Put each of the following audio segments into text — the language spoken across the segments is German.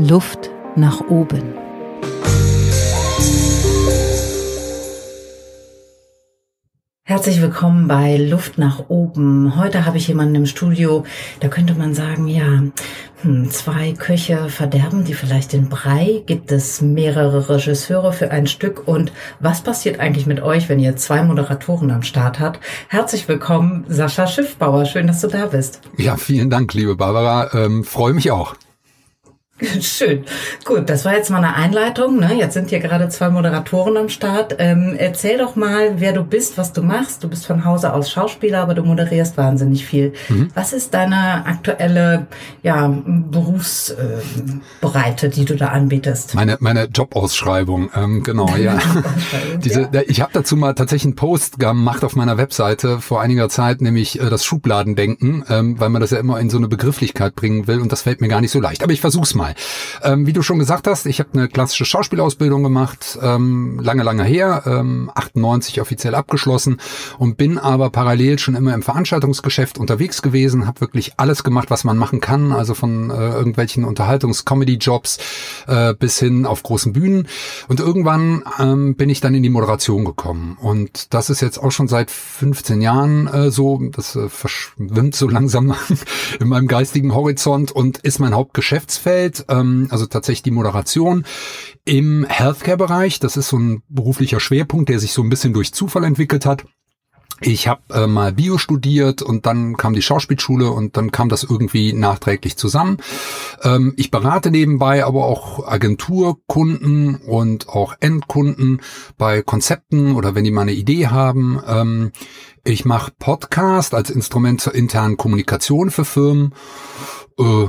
Luft nach oben. Herzlich willkommen bei Luft nach oben. Heute habe ich jemanden im Studio, da könnte man sagen, ja, hm, zwei Köche verderben die vielleicht den Brei. Gibt es mehrere Regisseure für ein Stück? Und was passiert eigentlich mit euch, wenn ihr zwei Moderatoren am Start habt? Herzlich willkommen, Sascha Schiffbauer. Schön, dass du da bist. Ja, vielen Dank, liebe Barbara. Ähm, Freue mich auch. Schön. Gut, das war jetzt mal eine Einleitung. Ne? Jetzt sind hier gerade zwei Moderatoren am Start. Ähm, erzähl doch mal, wer du bist, was du machst. Du bist von Hause aus Schauspieler, aber du moderierst wahnsinnig viel. Mhm. Was ist deine aktuelle ja, Berufsbreite, äh, die du da anbietest? Meine, meine Jobausschreibung, ähm, genau, ja. Diese, ja. Ich habe dazu mal tatsächlich einen Post gemacht auf meiner Webseite vor einiger Zeit, nämlich äh, das Schubladendenken, ähm, weil man das ja immer in so eine Begrifflichkeit bringen will und das fällt mir gar nicht so leicht. Aber ich versuch's mal. Ähm, wie du schon gesagt hast, ich habe eine klassische Schauspielausbildung gemacht, ähm, lange, lange her, ähm, 98 offiziell abgeschlossen und bin aber parallel schon immer im Veranstaltungsgeschäft unterwegs gewesen, habe wirklich alles gemacht, was man machen kann, also von äh, irgendwelchen Unterhaltungs-Comedy-Jobs äh, bis hin auf großen Bühnen. Und irgendwann ähm, bin ich dann in die Moderation gekommen. Und das ist jetzt auch schon seit 15 Jahren äh, so, das äh, verschwimmt so langsam in meinem geistigen Horizont und ist mein Hauptgeschäftsfeld ähm, also tatsächlich die Moderation im Healthcare-Bereich. Das ist so ein beruflicher Schwerpunkt, der sich so ein bisschen durch Zufall entwickelt hat. Ich habe äh, mal Bio studiert und dann kam die Schauspielschule und dann kam das irgendwie nachträglich zusammen. Ähm, ich berate nebenbei aber auch Agenturkunden und auch Endkunden bei Konzepten oder wenn die mal eine Idee haben. Ähm, ich mache Podcast als Instrument zur internen Kommunikation für Firmen. Äh,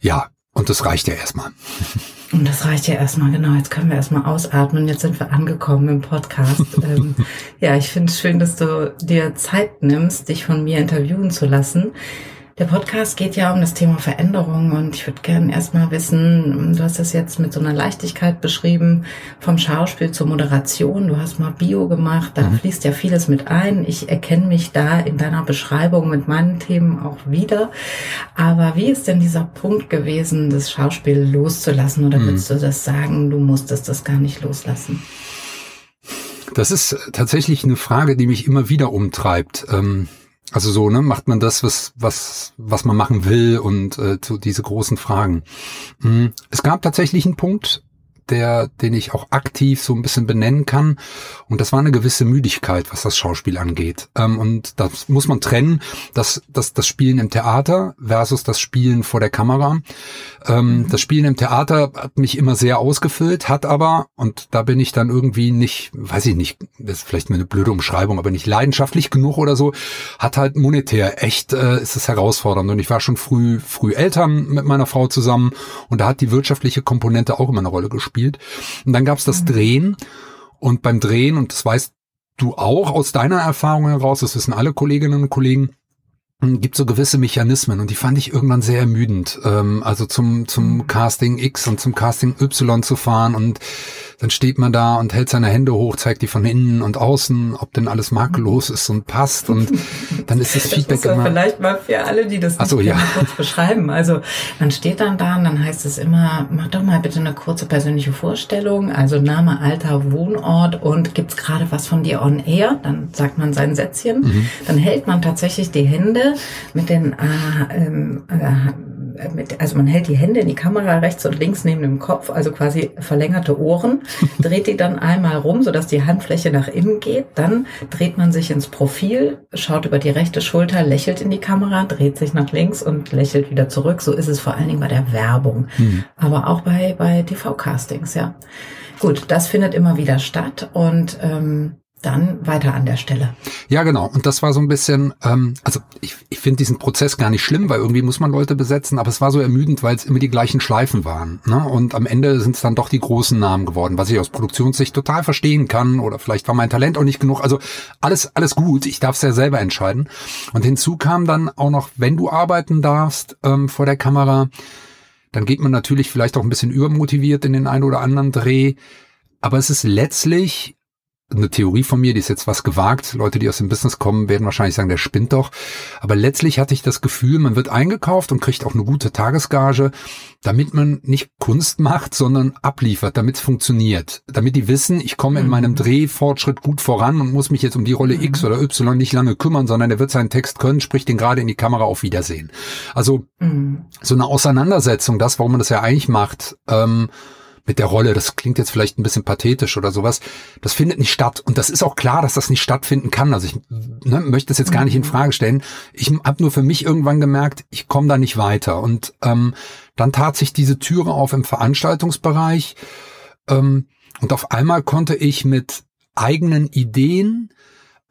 ja, und das reicht ja erstmal. Und das reicht ja erstmal, genau. Jetzt können wir erstmal ausatmen. Jetzt sind wir angekommen im Podcast. ähm, ja, ich finde es schön, dass du dir Zeit nimmst, dich von mir interviewen zu lassen. Der Podcast geht ja um das Thema Veränderung und ich würde gerne erstmal wissen, du hast das jetzt mit so einer Leichtigkeit beschrieben, vom Schauspiel zur Moderation. Du hast mal Bio gemacht, da mhm. fließt ja vieles mit ein. Ich erkenne mich da in deiner Beschreibung mit meinen Themen auch wieder. Aber wie ist denn dieser Punkt gewesen, das Schauspiel loszulassen? Oder mhm. würdest du das sagen, du musstest das gar nicht loslassen? Das ist tatsächlich eine Frage, die mich immer wieder umtreibt. Ähm also so, ne, macht man das, was, was, was man machen will und äh, so diese großen Fragen. Mhm. Es gab tatsächlich einen Punkt, der, den ich auch aktiv so ein bisschen benennen kann. Und das war eine gewisse Müdigkeit, was das Schauspiel angeht. Ähm, und das muss man trennen, das, das, das Spielen im Theater versus das Spielen vor der Kamera. Ähm, mhm. Das Spielen im Theater hat mich immer sehr ausgefüllt, hat aber, und da bin ich dann irgendwie nicht, weiß ich nicht, das ist vielleicht eine blöde Umschreibung, aber nicht leidenschaftlich genug oder so, hat halt monetär echt, äh, ist es herausfordernd. Und ich war schon früh, früh Eltern mit meiner Frau zusammen und da hat die wirtschaftliche Komponente auch immer eine Rolle gespielt gespielt. Und dann gab's das mhm. Drehen. Und beim Drehen, und das weißt du auch aus deiner Erfahrung heraus, das wissen alle Kolleginnen und Kollegen, gibt so gewisse Mechanismen und die fand ich irgendwann sehr ermüdend. Ähm, also zum, zum mhm. Casting X und zum Casting Y zu fahren und dann steht man da und hält seine Hände hoch, zeigt die von innen und außen, ob denn alles makellos ist und passt und dann ist das, das Feedback immer. Vielleicht mal für alle, die das nicht so, ja. kurz beschreiben. Also man steht dann da und dann heißt es immer, mach doch mal bitte eine kurze persönliche Vorstellung, also Name, Alter, Wohnort und gibt's gerade was von dir on air? Dann sagt man sein Sätzchen. Mhm. Dann hält man tatsächlich die Hände mit den äh, ähm, äh, mit, also man hält die Hände in die Kamera rechts und links neben dem Kopf, also quasi verlängerte Ohren, dreht die dann einmal rum, sodass die Handfläche nach innen geht. Dann dreht man sich ins Profil, schaut über die rechte Schulter, lächelt in die Kamera, dreht sich nach links und lächelt wieder zurück. So ist es vor allen Dingen bei der Werbung, mhm. aber auch bei, bei TV-Castings, ja. Gut, das findet immer wieder statt und ähm, dann weiter an der Stelle. Ja, genau. Und das war so ein bisschen, ähm, also ich, ich finde diesen Prozess gar nicht schlimm, weil irgendwie muss man Leute besetzen, aber es war so ermüdend, weil es immer die gleichen Schleifen waren. Ne? Und am Ende sind es dann doch die großen Namen geworden, was ich aus Produktionssicht total verstehen kann. Oder vielleicht war mein Talent auch nicht genug. Also alles, alles gut. Ich darf es ja selber entscheiden. Und hinzu kam dann auch noch, wenn du arbeiten darfst ähm, vor der Kamera, dann geht man natürlich vielleicht auch ein bisschen übermotiviert in den einen oder anderen Dreh. Aber es ist letztlich eine Theorie von mir, die ist jetzt was gewagt. Leute, die aus dem Business kommen, werden wahrscheinlich sagen, der spinnt doch. Aber letztlich hatte ich das Gefühl, man wird eingekauft und kriegt auch eine gute Tagesgage, damit man nicht Kunst macht, sondern abliefert, damit es funktioniert. Damit die wissen, ich komme in mhm. meinem Drehfortschritt gut voran und muss mich jetzt um die Rolle mhm. X oder Y nicht lange kümmern, sondern er wird seinen Text können, spricht den gerade in die Kamera auf Wiedersehen. Also mhm. so eine Auseinandersetzung, das, warum man das ja eigentlich macht, ähm, mit der Rolle, das klingt jetzt vielleicht ein bisschen pathetisch oder sowas, das findet nicht statt. Und das ist auch klar, dass das nicht stattfinden kann. Also ich ne, möchte das jetzt gar nicht in mhm. Frage stellen. Ich habe nur für mich irgendwann gemerkt, ich komme da nicht weiter. Und ähm, dann tat sich diese Türe auf im Veranstaltungsbereich. Ähm, und auf einmal konnte ich mit eigenen Ideen,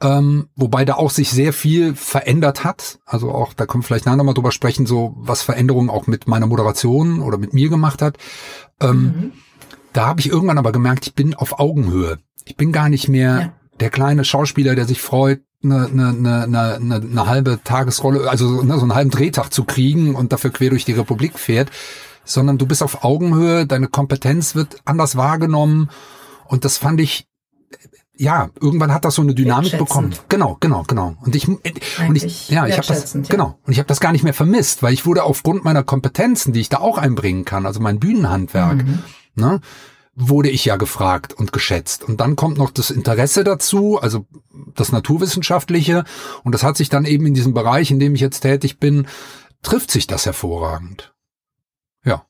ähm, wobei da auch sich sehr viel verändert hat. Also auch, da können wir vielleicht nachher nochmal drüber sprechen, so was Veränderungen auch mit meiner Moderation oder mit mir gemacht hat. Ähm, mhm. Da habe ich irgendwann aber gemerkt, ich bin auf Augenhöhe. Ich bin gar nicht mehr ja. der kleine Schauspieler, der sich freut, eine, eine, eine, eine, eine halbe Tagesrolle, also ne, so einen halben Drehtag zu kriegen und dafür quer durch die Republik fährt, sondern du bist auf Augenhöhe, deine Kompetenz wird anders wahrgenommen und das fand ich ja, irgendwann hat das so eine Dynamik bekommen. Genau, genau, genau. Und ich und ich ja, ich habe das ja. genau und ich habe das gar nicht mehr vermisst, weil ich wurde aufgrund meiner Kompetenzen, die ich da auch einbringen kann, also mein Bühnenhandwerk, mhm. ne, wurde ich ja gefragt und geschätzt. Und dann kommt noch das Interesse dazu, also das Naturwissenschaftliche und das hat sich dann eben in diesem Bereich, in dem ich jetzt tätig bin, trifft sich das hervorragend. Ja.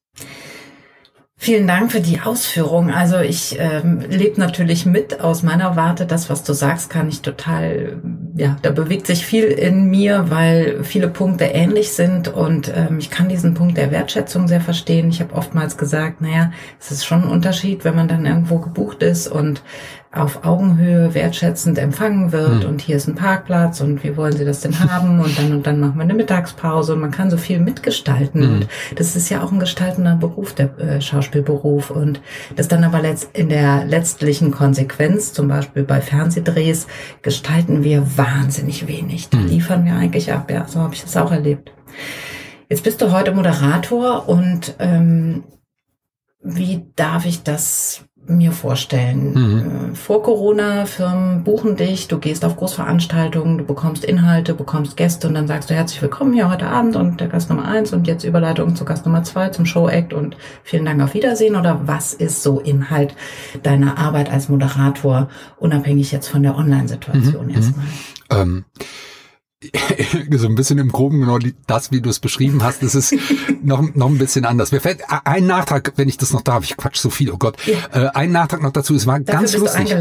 Vielen Dank für die Ausführung. Also ich ähm, lebe natürlich mit aus meiner Warte. Das, was du sagst, kann ich total, ja, da bewegt sich viel in mir, weil viele Punkte ähnlich sind und ähm, ich kann diesen Punkt der Wertschätzung sehr verstehen. Ich habe oftmals gesagt, naja, es ist schon ein Unterschied, wenn man dann irgendwo gebucht ist und auf Augenhöhe wertschätzend empfangen wird hm. und hier ist ein Parkplatz und wie wollen Sie das denn haben und dann und dann machen wir eine Mittagspause und man kann so viel mitgestalten hm. und das ist ja auch ein gestaltender Beruf, der äh, Schauspielberuf und das dann aber letzt, in der letztlichen Konsequenz, zum Beispiel bei Fernsehdrehs, gestalten wir wahnsinnig wenig. Da hm. liefern wir eigentlich ab, ja, so habe ich das auch erlebt. Jetzt bist du heute Moderator und ähm, wie darf ich das mir vorstellen. Mhm. Äh, vor Corona, Firmen buchen dich, du gehst auf Großveranstaltungen, du bekommst Inhalte, bekommst Gäste und dann sagst du herzlich willkommen hier heute Abend und der Gast Nummer eins und jetzt Überleitung zu Gast Nummer zwei zum Show-Act und vielen Dank auf Wiedersehen oder was ist so Inhalt deiner Arbeit als Moderator, unabhängig jetzt von der Online-Situation mhm. erstmal? Ähm so ein bisschen im Groben genau das, wie du es beschrieben hast, das ist noch, noch ein bisschen anders. Mir fällt ein Nachtrag, wenn ich das noch darf, ich quatsch so viel, oh Gott, ja. äh, ein Nachtrag noch dazu, es war Dafür ganz lustig.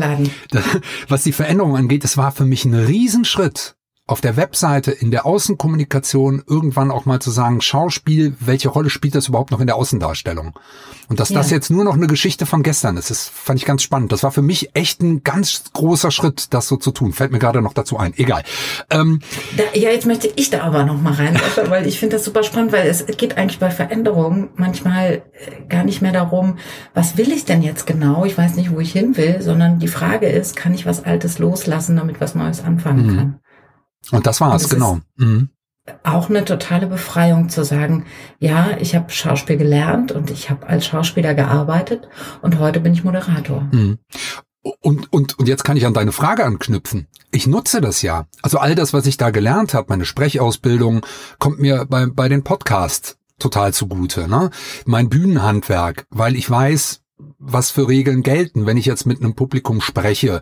Was die Veränderung angeht, es war für mich ein Riesenschritt, auf der Webseite, in der Außenkommunikation irgendwann auch mal zu sagen, Schauspiel, welche Rolle spielt das überhaupt noch in der Außendarstellung? Und dass ja. das jetzt nur noch eine Geschichte von gestern ist, das fand ich ganz spannend. Das war für mich echt ein ganz großer Schritt, das so zu tun. Fällt mir gerade noch dazu ein. Egal. Ähm, da, ja, jetzt möchte ich da aber noch mal rein, weil ich finde das super spannend, weil es geht eigentlich bei Veränderungen manchmal äh, gar nicht mehr darum, was will ich denn jetzt genau? Ich weiß nicht, wo ich hin will, sondern die Frage ist, kann ich was Altes loslassen, damit was Neues anfangen mhm. kann? Und das war's, genau. Mhm. Auch eine totale Befreiung zu sagen, ja, ich habe Schauspiel gelernt und ich habe als Schauspieler gearbeitet und heute bin ich Moderator. Mhm. Und, und, und jetzt kann ich an deine Frage anknüpfen. Ich nutze das ja. Also all das, was ich da gelernt habe, meine Sprechausbildung, kommt mir bei, bei den Podcasts total zugute. Ne? Mein Bühnenhandwerk, weil ich weiß, was für Regeln gelten, wenn ich jetzt mit einem Publikum spreche.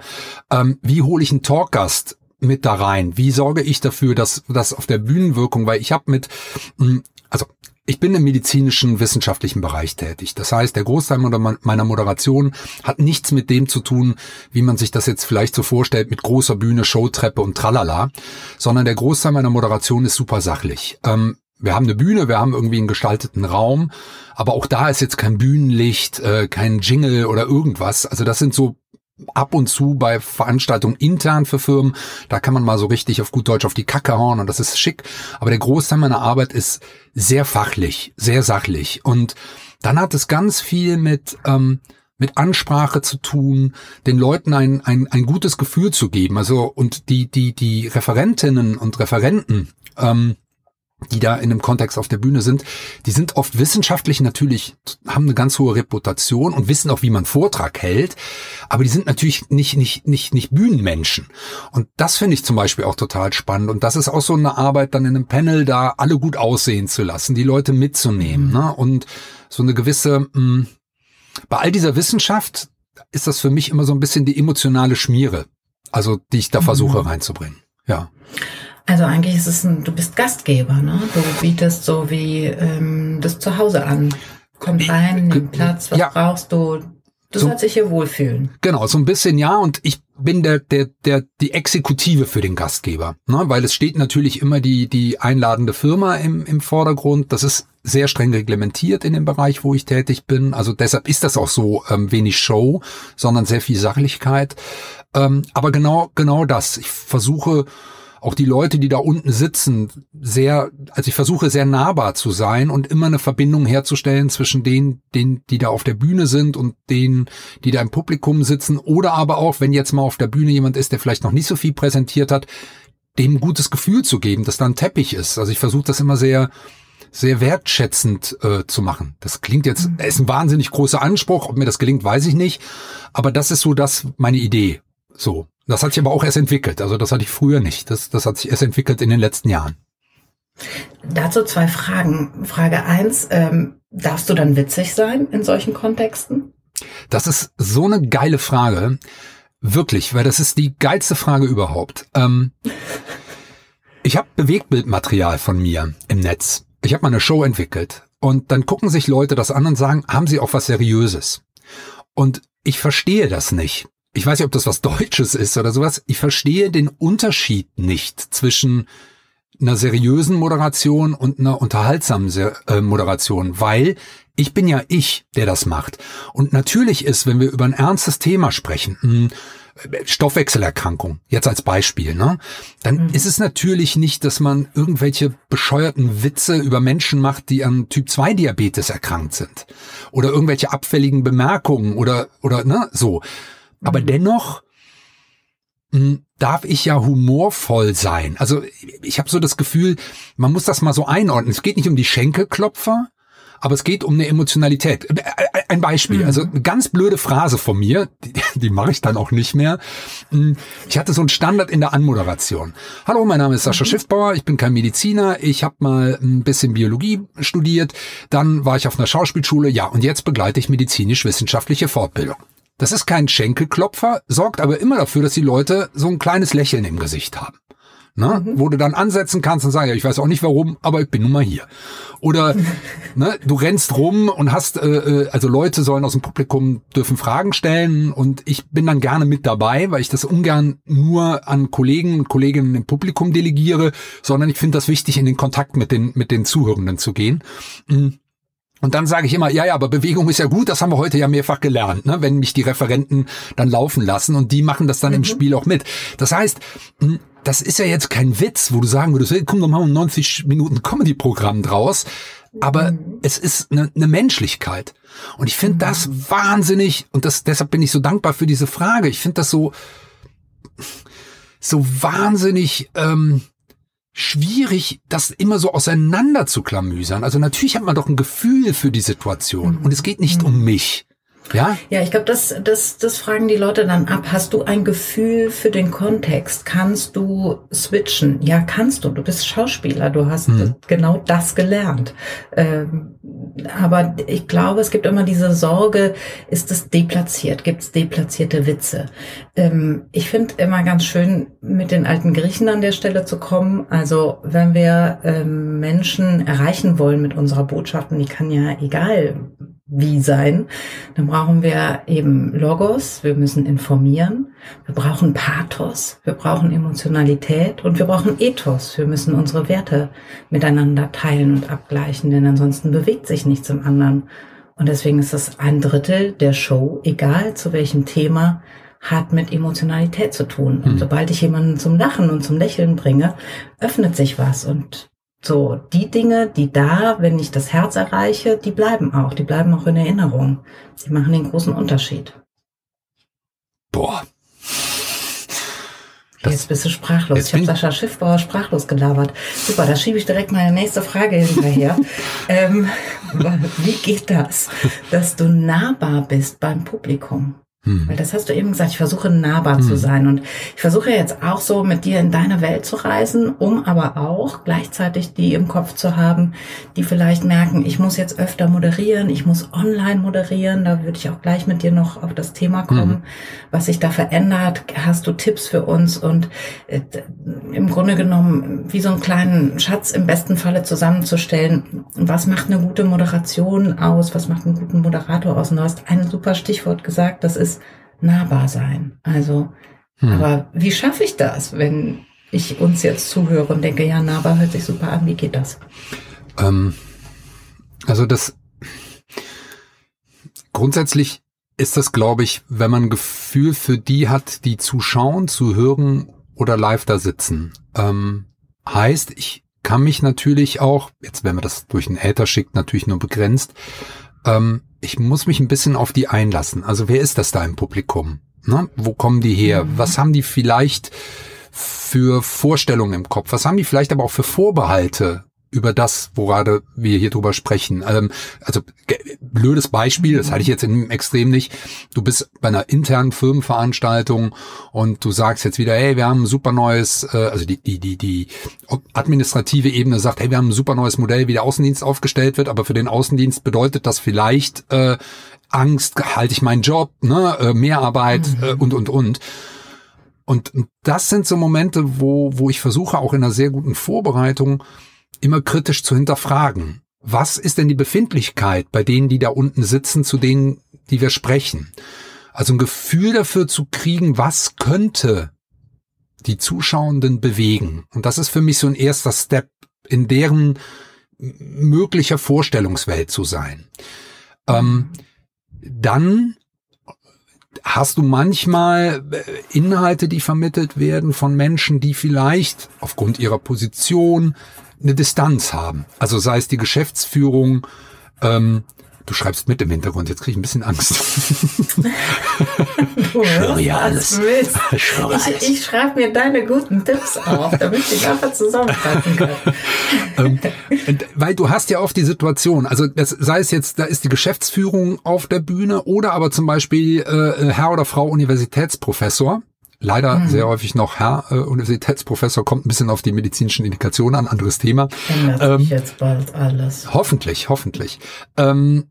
Ähm, wie hole ich einen Talkgast mit da rein? Wie sorge ich dafür, dass das auf der Bühnenwirkung, weil ich habe mit, hm, also ich bin im medizinischen wissenschaftlichen Bereich tätig. Das heißt, der Großteil meiner Moderation hat nichts mit dem zu tun, wie man sich das jetzt vielleicht so vorstellt, mit großer Bühne, Showtreppe und tralala, sondern der Großteil meiner Moderation ist super sachlich. Ähm, wir haben eine Bühne, wir haben irgendwie einen gestalteten Raum, aber auch da ist jetzt kein Bühnenlicht, äh, kein Jingle oder irgendwas. Also das sind so ab und zu bei Veranstaltungen intern für Firmen. Da kann man mal so richtig auf gut Deutsch auf die Kacke hauen und das ist schick. Aber der Großteil meiner Arbeit ist sehr fachlich, sehr sachlich. Und dann hat es ganz viel mit, ähm, mit Ansprache zu tun, den Leuten ein, ein, ein gutes Gefühl zu geben. Also, und die, die, die Referentinnen und Referenten, ähm, die da in einem Kontext auf der Bühne sind, die sind oft wissenschaftlich natürlich, haben eine ganz hohe Reputation und wissen auch, wie man Vortrag hält, aber die sind natürlich nicht, nicht, nicht, nicht Bühnenmenschen. Und das finde ich zum Beispiel auch total spannend. Und das ist auch so eine Arbeit, dann in einem Panel da alle gut aussehen zu lassen, die Leute mitzunehmen, ne? Und so eine gewisse, mh, hm, bei all dieser Wissenschaft ist das für mich immer so ein bisschen die emotionale Schmiere, also die ich da versuche mhm. reinzubringen. Ja. Also eigentlich ist es ein, du bist Gastgeber, ne? Du bietest so wie ähm, das Zuhause an. Komm rein, nimm Platz, was ja. brauchst du? Du so, sollst dich hier wohlfühlen. Genau, so ein bisschen ja. Und ich bin der, der, der, die Exekutive für den Gastgeber, ne? weil es steht natürlich immer die, die einladende Firma im, im Vordergrund. Das ist sehr streng reglementiert in dem Bereich, wo ich tätig bin. Also deshalb ist das auch so ähm, wenig Show, sondern sehr viel Sachlichkeit. Ähm, aber genau, genau das. Ich versuche auch die Leute, die da unten sitzen, sehr, also ich versuche sehr nahbar zu sein und immer eine Verbindung herzustellen zwischen denen, denen, die da auf der Bühne sind und denen, die da im Publikum sitzen oder aber auch, wenn jetzt mal auf der Bühne jemand ist, der vielleicht noch nicht so viel präsentiert hat, dem ein gutes Gefühl zu geben, dass da ein Teppich ist. Also ich versuche das immer sehr, sehr wertschätzend äh, zu machen. Das klingt jetzt, mhm. ist ein wahnsinnig großer Anspruch. Ob mir das gelingt, weiß ich nicht. Aber das ist so das meine Idee. So. Das hat sich aber auch erst entwickelt. Also das hatte ich früher nicht. Das, das hat sich erst entwickelt in den letzten Jahren. Dazu zwei Fragen. Frage eins, ähm, darfst du dann witzig sein in solchen Kontexten? Das ist so eine geile Frage. Wirklich, weil das ist die geilste Frage überhaupt. Ähm, ich habe Bewegtbildmaterial von mir im Netz. Ich habe mal eine Show entwickelt und dann gucken sich Leute das an und sagen, haben sie auch was Seriöses? Und ich verstehe das nicht ich weiß nicht, ob das was Deutsches ist oder sowas. Ich verstehe den Unterschied nicht zwischen einer seriösen Moderation und einer unterhaltsamen äh, Moderation, weil ich bin ja ich, der das macht. Und natürlich ist, wenn wir über ein ernstes Thema sprechen, hm, Stoffwechselerkrankung, jetzt als Beispiel, ne? Dann mhm. ist es natürlich nicht, dass man irgendwelche bescheuerten Witze über Menschen macht, die an Typ 2 Diabetes erkrankt sind. Oder irgendwelche abfälligen Bemerkungen oder, oder, ne, so. Aber mhm. dennoch mh, hm, darf ich ja humorvoll sein. Also ich habe so das Gefühl, man muss das mal so einordnen. Es geht nicht um die Schenkelklopfer, aber es geht um eine Emotionalität. Äh, äh, ein Beispiel, also mhm. eine ganz blöde Phrase von mir, die, die mache ich dann auch nicht mehr. Hm, ich hatte so einen Standard in der Anmoderation. Hallo, mein Name ist Sascha mhm. Schiffbauer, ich bin kein Mediziner, ich habe mal ein bisschen Biologie studiert, dann war ich auf einer Schauspielschule, ja, und jetzt begleite ich medizinisch-wissenschaftliche Fortbildung. Das ist kein Schenkelklopfer, sorgt aber immer dafür, dass die Leute so ein kleines Lächeln im Gesicht haben. Ne? Mhm. Wo du dann ansetzen kannst und sagen, ja, ich weiß auch nicht warum, aber ich bin nun mal hier. Oder ne, du rennst rum und hast, äh, äh, also Leute sollen aus dem Publikum dürfen Fragen stellen und ich bin dann gerne mit dabei, weil ich das ungern nur an Kollegen und Kolleginnen im Publikum delegiere, sondern ich finde das wichtig, in den Kontakt mit den, mit den Zuhörenden zu gehen. Mhm. Und dann sage ich immer, ja, ja, aber Bewegung ist ja gut, das haben wir heute ja mehrfach gelernt, ne? wenn mich die Referenten dann laufen lassen und die machen das dann mhm. im Spiel auch mit. Das heißt, hm, das ist ja jetzt kein Witz, wo du sagen würdest, hey, komm, dann machen wir 90 Minuten Comedy-Programm draus. Aber mhm. es ist eine, eine Menschlichkeit. Und ich finde mhm. das wahnsinnig, und das, deshalb bin ich so dankbar für diese Frage. Ich finde das so, so wahnsinnig, ähm, schwierig, das immer so auseinander zu klamüsern. Also natürlich hat man doch ein Gefühl für die Situation mhm. und es geht nicht mhm. um mich. Ja? Ja, ich glaube, das, das, das fragen die Leute dann ab. Hast du ein Gefühl für den Kontext? Kannst du switchen? Ja, kannst du. Du bist Schauspieler. Du hast mhm. genau das gelernt. Ähm, aber ich glaube, es gibt immer diese Sorge, ist es deplatziert? Gibt es deplatzierte Witze? Ähm, ich finde immer ganz schön, mit den alten Griechen an der Stelle zu kommen. Also wenn wir ähm, Menschen erreichen wollen mit unserer Botschaft, und die kann ja egal wie sein, dann brauchen wir eben Logos, wir müssen informieren, wir brauchen Pathos, wir brauchen Emotionalität und wir brauchen Ethos. Wir müssen unsere Werte miteinander teilen und abgleichen, denn ansonsten bewegt sich nichts im anderen. Und deswegen ist es ein Drittel der Show, egal zu welchem Thema, hat mit Emotionalität zu tun. Und hm. sobald ich jemanden zum Lachen und zum Lächeln bringe, öffnet sich was und so, die Dinge, die da, wenn ich das Herz erreiche, die bleiben auch, die bleiben auch in Erinnerung. Sie machen den großen Unterschied. Boah. Das Jetzt bist du sprachlos. Ich habe Sascha Schiffbauer sprachlos gelabert. Super, da schiebe ich direkt meine nächste Frage hinterher. ähm, wie geht das, dass du nahbar bist beim Publikum? Hm. Weil das hast du eben gesagt, ich versuche nahbar hm. zu sein. Und ich versuche jetzt auch so mit dir in deine Welt zu reisen, um aber auch gleichzeitig die im Kopf zu haben, die vielleicht merken, ich muss jetzt öfter moderieren, ich muss online moderieren. Da würde ich auch gleich mit dir noch auf das Thema kommen, hm. was sich da verändert. Hast du Tipps für uns? Und äh, im Grunde genommen, wie so einen kleinen Schatz im besten Falle zusammenzustellen, was macht eine gute Moderation aus? Was macht einen guten Moderator aus? Und du hast ein super Stichwort gesagt, das ist nahbar sein. Also, hm. aber wie schaffe ich das, wenn ich uns jetzt zuhöre und denke, ja, nahbar hört sich super an, wie geht das? Ähm, also das grundsätzlich ist das, glaube ich, wenn man ein Gefühl für die hat, die zuschauen, zu hören oder live da sitzen. Ähm, heißt, ich kann mich natürlich auch, jetzt wenn man das durch einen Äther schickt, natürlich nur begrenzt, ähm, ich muss mich ein bisschen auf die einlassen. Also wer ist das da im Publikum? Ne? Wo kommen die her? Mhm. Was haben die vielleicht für Vorstellungen im Kopf? Was haben die vielleicht aber auch für Vorbehalte über das, wo gerade wir hier drüber sprechen. Ähm, also blödes Beispiel, das hatte ich jetzt im Extrem nicht. Du bist bei einer internen Firmenveranstaltung und du sagst jetzt wieder, hey, wir haben ein super neues, äh, also die, die, die, die administrative Ebene sagt, hey, wir haben ein super neues Modell, wie der Außendienst aufgestellt wird, aber für den Außendienst bedeutet das vielleicht äh, Angst, halte ich meinen Job, ne, äh, Mehrarbeit mhm. äh, und und und. Und das sind so Momente, wo, wo ich versuche, auch in einer sehr guten Vorbereitung immer kritisch zu hinterfragen. Was ist denn die Befindlichkeit bei denen, die da unten sitzen, zu denen, die wir sprechen? Also ein Gefühl dafür zu kriegen, was könnte die Zuschauenden bewegen. Und das ist für mich so ein erster Step in deren möglicher Vorstellungswelt zu sein. Ähm, dann hast du manchmal äh, Inhalte, die vermittelt werden von Menschen, die vielleicht aufgrund ihrer Position eine Distanz haben. Also sei es die Geschäftsführung, ähm, Du schreibst mit im Hintergrund, jetzt kriege ich ein bisschen Angst. du ja alles. Ich, ich, ich schreibe mir deine guten Tipps auf, damit ich einfach zusammenfassen kann. ähm, weil du hast ja oft die Situation, also das, sei es jetzt, da ist die Geschäftsführung auf der Bühne oder aber zum Beispiel äh, Herr oder Frau Universitätsprofessor, Leider mhm. sehr häufig noch Herr äh, Universitätsprofessor, kommt ein bisschen auf die medizinischen Indikationen an, anderes Thema. Ändert ähm, sich jetzt bald alles. Hoffentlich, hoffentlich. Ähm,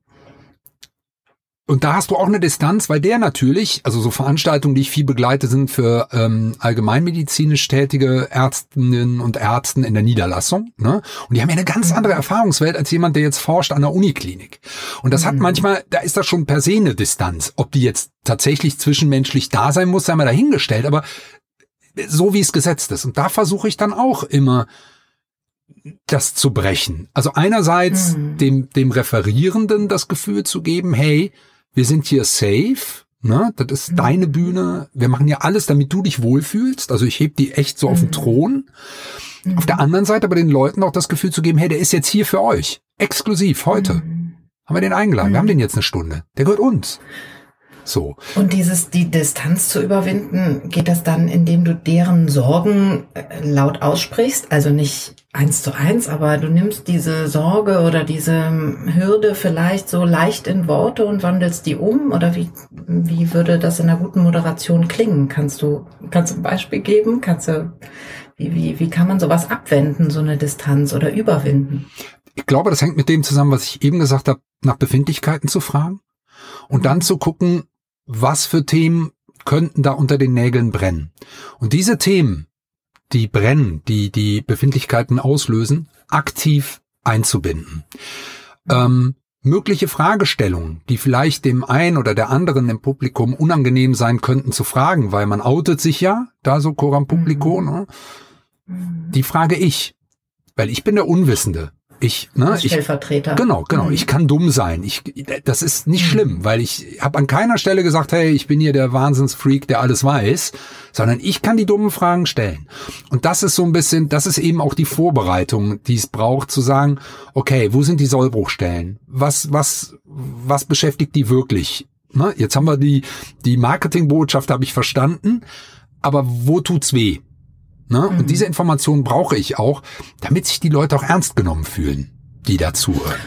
und da hast du auch eine Distanz, weil der natürlich, also so Veranstaltungen, die ich viel begleite, sind für ähm, allgemeinmedizinisch tätige Ärztinnen und Ärzten in der Niederlassung. Ne? Und die haben ja eine ganz andere Erfahrungswelt als jemand, der jetzt forscht an der Uniklinik. Und das mhm. hat manchmal, da ist das schon per se eine Distanz. Ob die jetzt tatsächlich zwischenmenschlich da sein muss, sei mal dahingestellt. Aber so wie es gesetzt ist. Und da versuche ich dann auch immer das zu brechen. Also einerseits mhm. dem, dem Referierenden das Gefühl zu geben, hey, wir sind hier safe, ne? Das ist mhm. deine Bühne. Wir machen ja alles, damit du dich wohlfühlst. Also ich heb die echt so auf den mhm. Thron. Mhm. Auf der anderen Seite aber den Leuten auch das Gefühl zu geben, hey, der ist jetzt hier für euch. Exklusiv, heute. Mhm. Haben wir den eingeladen. Wir haben den jetzt eine Stunde. Der gehört uns. So. Und dieses, die Distanz zu überwinden, geht das dann, indem du deren Sorgen äh, laut aussprichst? Also nicht eins zu eins, aber du nimmst diese Sorge oder diese Hürde vielleicht so leicht in Worte und wandelst die um? Oder wie, wie würde das in einer guten Moderation klingen? Kannst du, kannst du ein Beispiel geben? Kannst du, wie, wie, wie kann man sowas abwenden, so eine Distanz oder überwinden? Ich glaube, das hängt mit dem zusammen, was ich eben gesagt habe, nach Befindlichkeiten zu fragen und dann zu gucken, was für Themen könnten da unter den Nägeln brennen. Und diese Themen, die brennen, die die Befindlichkeiten auslösen, aktiv einzubinden. Ähm, mögliche Fragestellungen, die vielleicht dem einen oder der anderen im Publikum unangenehm sein könnten zu fragen, weil man outet sich ja, da so Coram Publico, mhm. ne? die frage ich, weil ich bin der Unwissende. Ich, ne, Als Stellvertreter. Ich, genau, genau. Mhm. Ich kann dumm sein. Ich, das ist nicht mhm. schlimm, weil ich habe an keiner Stelle gesagt, hey, ich bin hier der Wahnsinnsfreak, der alles weiß, sondern ich kann die dummen Fragen stellen. Und das ist so ein bisschen, das ist eben auch die Vorbereitung, die es braucht, zu sagen, okay, wo sind die Sollbruchstellen? Was, was, was beschäftigt die wirklich? Ne? Jetzt haben wir die, die Marketingbotschaft habe ich verstanden. aber wo tut's weh? Ne? Mhm. Und diese Information brauche ich auch, damit sich die Leute auch ernst genommen fühlen, die dazuhören.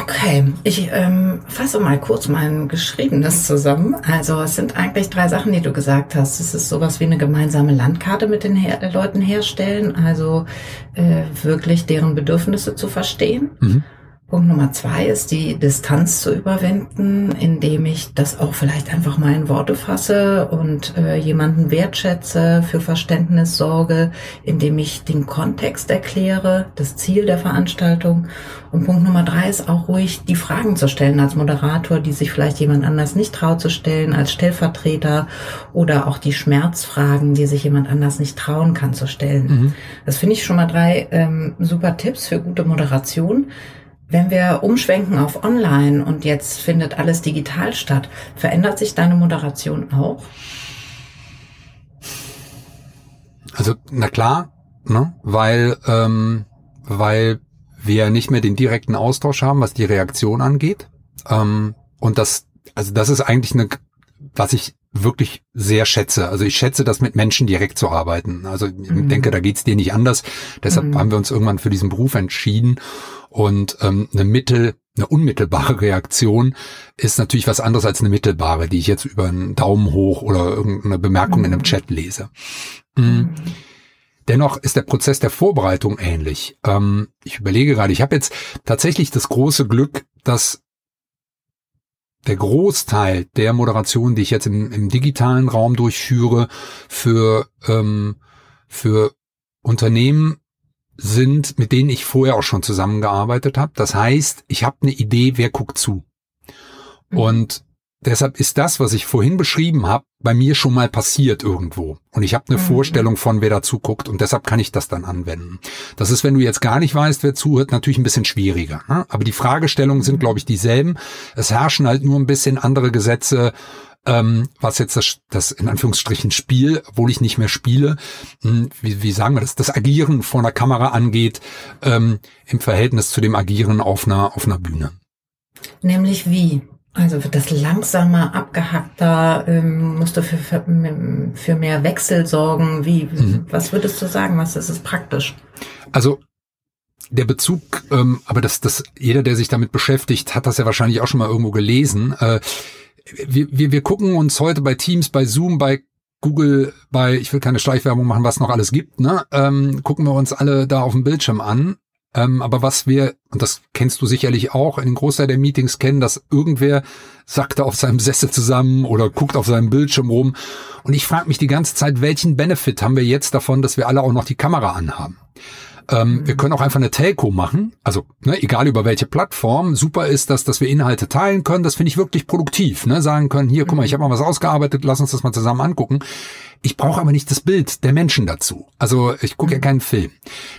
Okay, ich ähm, fasse mal kurz mein Geschriebenes zusammen. Also es sind eigentlich drei Sachen, die du gesagt hast. Es ist sowas wie eine gemeinsame Landkarte mit den her Leuten herstellen, also äh, wirklich deren Bedürfnisse zu verstehen. Mhm. Punkt Nummer zwei ist die Distanz zu überwinden, indem ich das auch vielleicht einfach mal in Worte fasse und äh, jemanden wertschätze, für Verständnis sorge, indem ich den Kontext erkläre, das Ziel der Veranstaltung. Und Punkt Nummer drei ist auch ruhig die Fragen zu stellen als Moderator, die sich vielleicht jemand anders nicht traut zu stellen, als Stellvertreter oder auch die Schmerzfragen, die sich jemand anders nicht trauen kann zu stellen. Mhm. Das finde ich schon mal drei ähm, super Tipps für gute Moderation. Wenn wir umschwenken auf Online und jetzt findet alles digital statt, verändert sich deine Moderation auch? Also na klar, ne? weil ähm, weil wir nicht mehr den direkten Austausch haben, was die Reaktion angeht. Ähm, und das also das ist eigentlich eine, was ich wirklich sehr schätze. Also ich schätze das mit Menschen direkt zu arbeiten. Also ich mhm. denke, da geht's dir nicht anders. Deshalb mhm. haben wir uns irgendwann für diesen Beruf entschieden. Und ähm, eine Mittel, eine unmittelbare Reaktion ist natürlich was anderes als eine mittelbare, die ich jetzt über einen Daumen hoch oder irgendeine Bemerkung mhm. in einem mhm. Chat lese. Mhm. mhm. Dennoch ist der Prozess der Vorbereitung ähnlich. Ähm, ich überlege gerade, ich habe jetzt tatsächlich das große Glück, dass der Großteil der Moderation, die ich jetzt im, im digitalen Raum durchführe, für, ähm, für Unternehmen sind, mit denen ich vorher auch schon zusammengearbeitet habe. Das heißt, ich habe eine Idee, wer guckt zu. Mhm. Und deshalb ist das, was ich vorhin beschrieben habe, bei mir schon mal passiert irgendwo. Und ich habe eine mhm. Vorstellung von, wer dazu guckt. Und deshalb kann ich das dann anwenden. Das ist, wenn du jetzt gar nicht weißt, wer zuhört, natürlich ein bisschen schwieriger. Ne? Aber die Fragestellungen sind, mhm. glaube ich, dieselben. Es herrschen halt nur ein bisschen andere Gesetze ähm, was jetzt das, das in Anführungsstrichen Spiel, obwohl ich nicht mehr spiele, hm, wie, wie sagen wir das, das Agieren vor einer Kamera angeht, ähm, im Verhältnis zu dem Agieren auf einer, auf einer Bühne. Nämlich wie? Also wird das langsamer, abgehackter, ähm, musst du für, für, für mehr Wechsel sorgen? Wie, mhm. was würdest du sagen? Was ist es praktisch? Also der Bezug, ähm, aber das, das, jeder, der sich damit beschäftigt, hat das ja wahrscheinlich auch schon mal irgendwo gelesen. Äh, wir, wir, wir gucken uns heute bei Teams, bei Zoom, bei Google, bei, ich will keine Schleichwerbung machen, was noch alles gibt, ne? Ähm, gucken wir uns alle da auf dem Bildschirm an. Ähm, aber was wir, und das kennst du sicherlich auch, in den Großteil der Meetings kennen, dass irgendwer sackt da auf seinem Sessel zusammen oder guckt auf seinem Bildschirm rum. Und ich frage mich die ganze Zeit, welchen Benefit haben wir jetzt davon, dass wir alle auch noch die Kamera anhaben? Ähm, wir können auch einfach eine Telco machen, also ne, egal über welche Plattform. Super ist das, dass wir Inhalte teilen können. Das finde ich wirklich produktiv. Ne? Sagen können, hier, guck mal, ich habe mal was ausgearbeitet, lass uns das mal zusammen angucken. Ich brauche aber nicht das Bild der Menschen dazu. Also ich gucke ja keinen Film.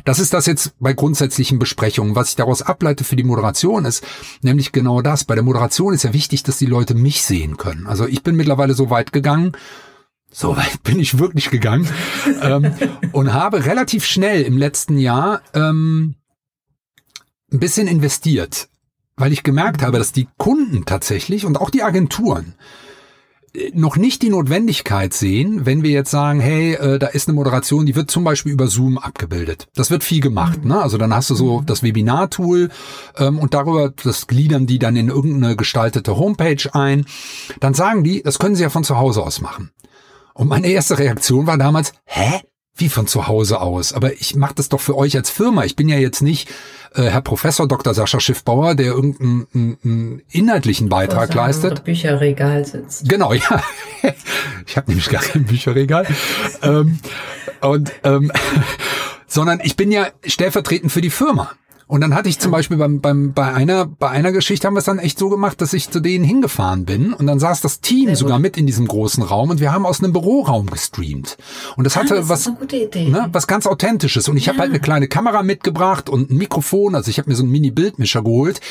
Das ist das jetzt bei grundsätzlichen Besprechungen. Was ich daraus ableite für die Moderation ist, nämlich genau das. Bei der Moderation ist ja wichtig, dass die Leute mich sehen können. Also ich bin mittlerweile so weit gegangen, so weit bin ich wirklich gegangen ähm, und habe relativ schnell im letzten Jahr ähm, ein bisschen investiert, weil ich gemerkt habe, dass die Kunden tatsächlich und auch die Agenturen äh, noch nicht die Notwendigkeit sehen, wenn wir jetzt sagen, hey, äh, da ist eine Moderation, die wird zum Beispiel über Zoom abgebildet. Das wird viel gemacht, mhm. ne? Also dann hast du so mhm. das Webinar-Tool ähm, und darüber, das gliedern die dann in irgendeine gestaltete Homepage ein. Dann sagen die, das können sie ja von zu Hause aus machen. Und meine erste Reaktion war damals, hä? Wie von zu Hause aus? Aber ich mache das doch für euch als Firma. Ich bin ja jetzt nicht äh, Herr Professor Dr. Sascha Schiffbauer, der irgendeinen einen inhaltlichen Beitrag leistet. Bücherregal sitzt. Genau, ja. ich habe nämlich gar kein Bücherregal. ähm, und ähm, sondern ich bin ja stellvertretend für die Firma. Und dann hatte ich zum Beispiel beim, beim, bei einer, bei einer Geschichte haben wir es dann echt so gemacht, dass ich zu denen hingefahren bin und dann saß das Team sogar mit in diesem großen Raum und wir haben aus einem Büroraum gestreamt. Und das hatte ah, das was, ne, was ganz Authentisches. Und ich ja. habe halt eine kleine Kamera mitgebracht und ein Mikrofon. Also ich habe mir so einen Mini-Bildmischer geholt.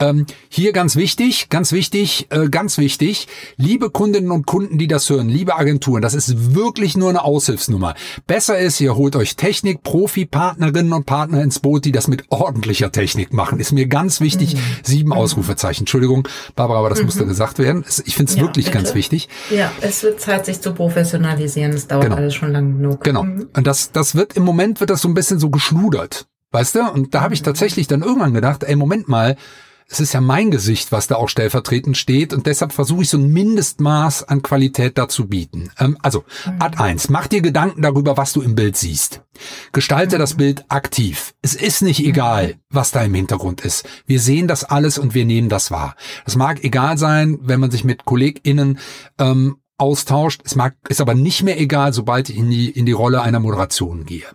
Ähm, hier ganz wichtig, ganz wichtig, äh, ganz wichtig, liebe Kundinnen und Kunden, die das hören, liebe Agenturen, das ist wirklich nur eine Aushilfsnummer. Besser ist, ihr holt euch Technik, Profi, Partnerinnen und Partner ins Boot, die das mit Ordnung ordentlicher Technik machen. Ist mir ganz wichtig. Mhm. Sieben mhm. Ausrufezeichen. Entschuldigung, Barbara, aber das mhm. musste gesagt werden. Ich finde es ja, wirklich bitte. ganz wichtig. Ja, es wird Zeit, sich zu professionalisieren. Es dauert genau. alles schon lang genug. Genau. Mhm. Und das, das wird im Moment wird das so ein bisschen so geschludert. Weißt du? Und da habe ich mhm. tatsächlich dann irgendwann gedacht, ey, Moment mal, es ist ja mein Gesicht, was da auch stellvertretend steht und deshalb versuche ich so ein Mindestmaß an Qualität dazu bieten. Ähm, also, mhm. Ad 1, mach dir Gedanken darüber, was du im Bild siehst. Gestalte mhm. das Bild aktiv. Es ist nicht mhm. egal, was da im Hintergrund ist. Wir sehen das alles und wir nehmen das wahr. Es mag egal sein, wenn man sich mit KollegInnen ähm, austauscht. Es mag, ist aber nicht mehr egal, sobald ich in die, in die Rolle einer Moderation gehe.